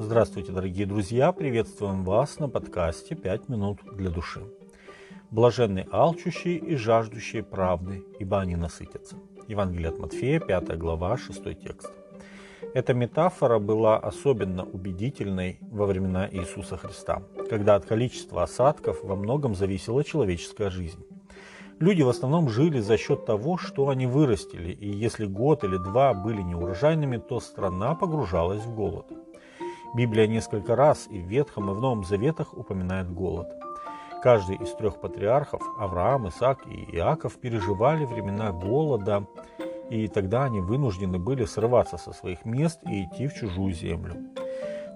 Здравствуйте, дорогие друзья! Приветствуем вас на подкасте «Пять минут для души». Блаженны алчущие и жаждущие правды, ибо они насытятся. Евангелие от Матфея, 5 глава, 6 текст. Эта метафора была особенно убедительной во времена Иисуса Христа, когда от количества осадков во многом зависела человеческая жизнь. Люди в основном жили за счет того, что они вырастили, и если год или два были неурожайными, то страна погружалась в голод. Библия несколько раз и в Ветхом, и в Новом Заветах упоминает голод. Каждый из трех патриархов, Авраам, Исаак и Иаков, переживали времена голода, и тогда они вынуждены были срываться со своих мест и идти в чужую землю.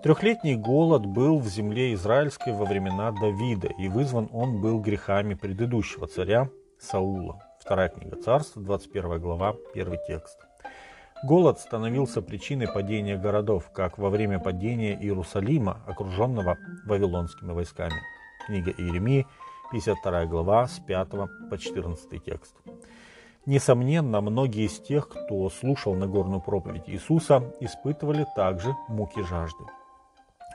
Трехлетний голод был в земле израильской во времена Давида, и вызван он был грехами предыдущего царя Саула. Вторая книга царства, 21 глава, первый текст. Голод становился причиной падения городов, как во время падения Иерусалима, окруженного вавилонскими войсками. Книга Иеремии, 52 глава, с 5 по 14 текст. Несомненно, многие из тех, кто слушал Нагорную проповедь Иисуса, испытывали также муки жажды.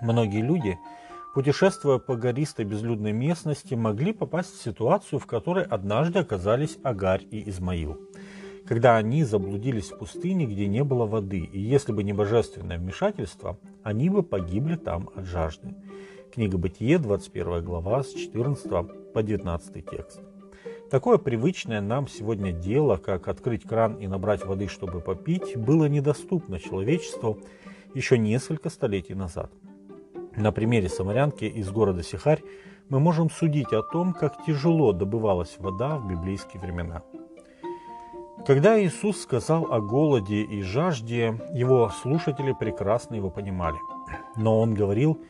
Многие люди путешествуя по гористой безлюдной местности, могли попасть в ситуацию, в которой однажды оказались Агарь и Измаил. Когда они заблудились в пустыне, где не было воды, и если бы не божественное вмешательство, они бы погибли там от жажды. Книга Бытие, 21 глава, с 14 по 19 текст. Такое привычное нам сегодня дело, как открыть кран и набрать воды, чтобы попить, было недоступно человечеству еще несколько столетий назад – на примере самарянки из города Сихарь мы можем судить о том, как тяжело добывалась вода в библейские времена. Когда Иисус сказал о голоде и жажде, его слушатели прекрасно его понимали. Но он говорил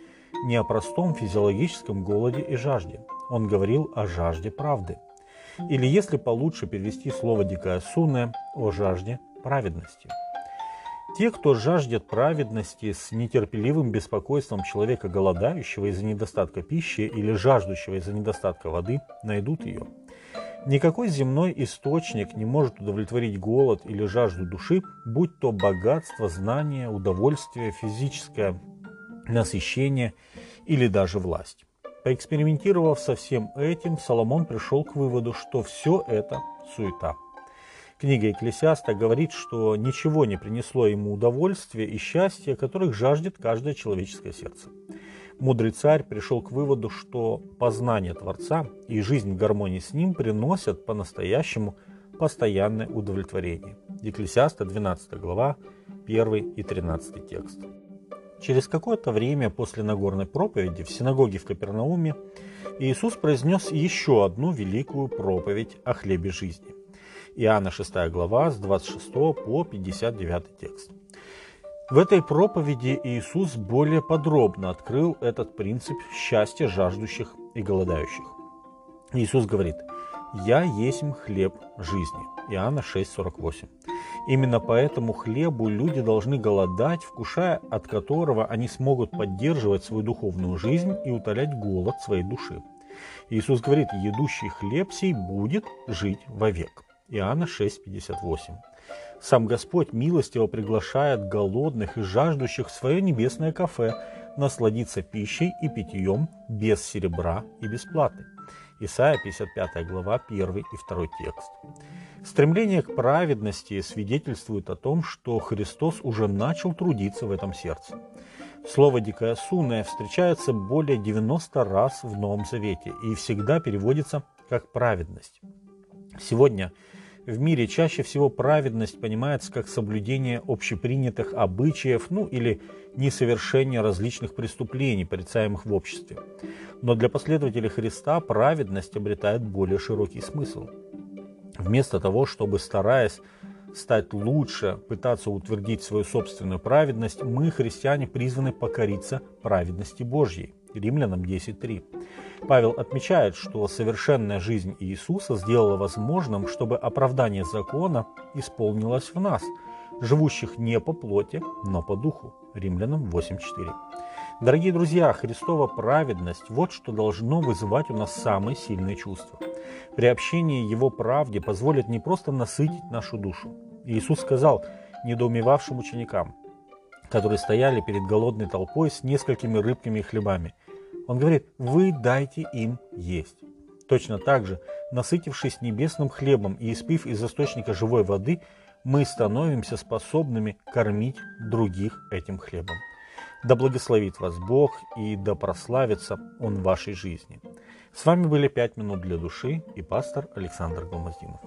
не о простом физиологическом голоде и жажде. Он говорил о жажде правды. Или, если получше перевести слово «дикая суне», о жажде праведности – те, кто жаждет праведности с нетерпеливым беспокойством человека, голодающего из-за недостатка пищи или жаждущего из-за недостатка воды, найдут ее. Никакой земной источник не может удовлетворить голод или жажду души, будь то богатство, знание, удовольствие, физическое насыщение или даже власть. Поэкспериментировав со всем этим, Соломон пришел к выводу, что все это суета – Книга Екклесиаста говорит, что ничего не принесло ему удовольствия и счастья, которых жаждет каждое человеческое сердце. Мудрый царь пришел к выводу, что познание Творца и жизнь в гармонии с Ним приносят по-настоящему постоянное удовлетворение. Екклесиаста, 12 глава, 1 и 13 текст. Через какое-то время после Нагорной проповеди в синагоге в Капернауме Иисус произнес еще одну великую проповедь о хлебе жизни. Иоанна 6 глава с 26 по 59 текст. В этой проповеди Иисус более подробно открыл этот принцип счастья жаждущих и голодающих. Иисус говорит, «Я есть хлеб жизни». Иоанна 6,48. Именно по этому хлебу люди должны голодать, вкушая от которого они смогут поддерживать свою духовную жизнь и утолять голод своей души. Иисус говорит, едущий хлеб сей будет жить вовек. Иоанна 6,58. Сам Господь милостиво приглашает голодных и жаждущих в свое небесное кафе насладиться пищей и питьем без серебра и без платы. Исайя 55 глава 1 и 2 текст. Стремление к праведности свидетельствует о том, что Христос уже начал трудиться в этом сердце. Слово «дикая суная» встречается более 90 раз в Новом Завете и всегда переводится как «праведность». Сегодня в мире чаще всего праведность понимается как соблюдение общепринятых обычаев, ну или несовершение различных преступлений, порицаемых в обществе. Но для последователей Христа праведность обретает более широкий смысл. Вместо того, чтобы, стараясь стать лучше, пытаться утвердить свою собственную праведность, мы, христиане, призваны покориться праведности Божьей. Римлянам 10.3. Павел отмечает, что совершенная жизнь Иисуса сделала возможным, чтобы оправдание закона исполнилось в нас, живущих не по плоти, но по духу. Римлянам 8.4. Дорогие друзья, Христова праведность – вот что должно вызывать у нас самые сильные чувства. Приобщение Его правде позволит не просто насытить нашу душу. Иисус сказал недоумевавшим ученикам, которые стояли перед голодной толпой с несколькими рыбками и хлебами. Он говорит, вы дайте им есть. Точно так же, насытившись небесным хлебом и испив из источника живой воды, мы становимся способными кормить других этим хлебом. Да благословит вас Бог и да прославится Он в вашей жизни. С вами были «Пять минут для души» и пастор Александр Голмазинов.